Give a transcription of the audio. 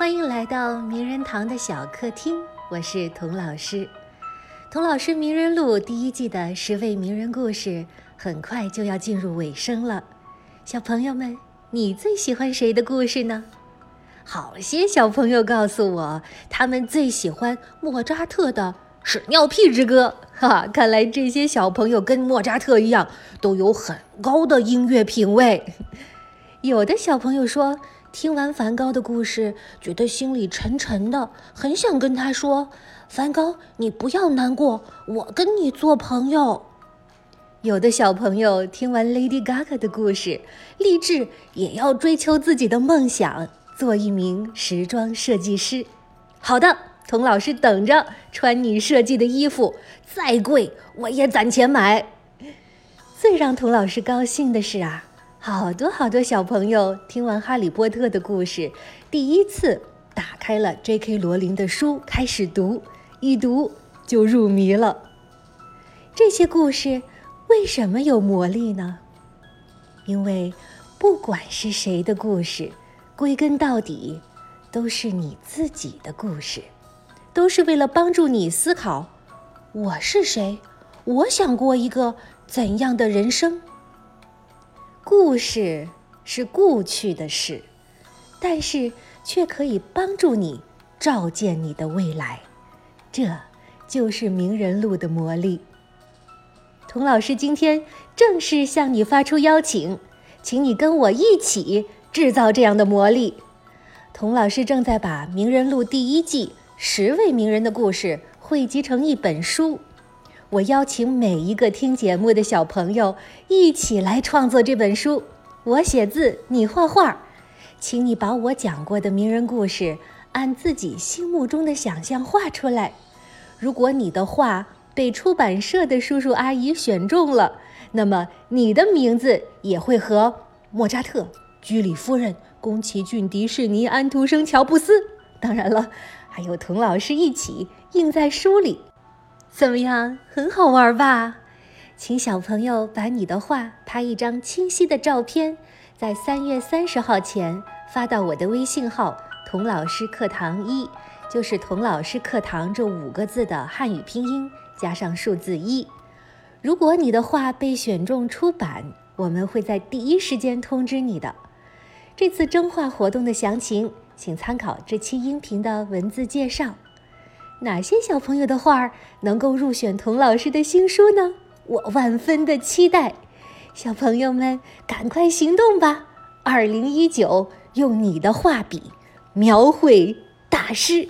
欢迎来到名人堂的小客厅，我是童老师。童老师名人录第一季的十位名人故事很快就要进入尾声了，小朋友们，你最喜欢谁的故事呢？好些小朋友告诉我，他们最喜欢莫扎特的《屎尿屁之歌》。哈，看来这些小朋友跟莫扎特一样，都有很高的音乐品味。有的小朋友说。听完梵高的故事，觉得心里沉沉的，很想跟他说：“梵高，你不要难过，我跟你做朋友。”有的小朋友听完 Lady Gaga 的故事，立志也要追求自己的梦想，做一名时装设计师。好的，童老师等着穿你设计的衣服，再贵我也攒钱买。最让童老师高兴的是啊。好多好多小朋友听完《哈利波特》的故事，第一次打开了 J.K. 罗琳的书开始读，一读就入迷了。这些故事为什么有魔力呢？因为不管是谁的故事，归根到底都是你自己的故事，都是为了帮助你思考：我是谁？我想过一个怎样的人生？故事是过去的事，但是却可以帮助你照见你的未来，这就是名人录的魔力。童老师今天正式向你发出邀请，请你跟我一起制造这样的魔力。童老师正在把名人录第一季十位名人的故事汇集成一本书。我邀请每一个听节目的小朋友一起来创作这本书。我写字，你画画，请你把我讲过的名人故事按自己心目中的想象画出来。如果你的画被出版社的叔叔阿姨选中了，那么你的名字也会和莫扎特、居里夫人、宫崎骏、迪士尼、安徒生、乔布斯，当然了，还有童老师一起印在书里。怎么样，很好玩吧？请小朋友把你的画拍一张清晰的照片，在三月三十号前发到我的微信号“童老师课堂一”，就是“童老师课堂”这五个字的汉语拼音加上数字一。如果你的画被选中出版，我们会在第一时间通知你的。这次征画活动的详情，请参考这期音频的文字介绍。哪些小朋友的画儿能够入选童老师的新书呢？我万分的期待，小朋友们赶快行动吧！二零一九，用你的画笔描绘大师。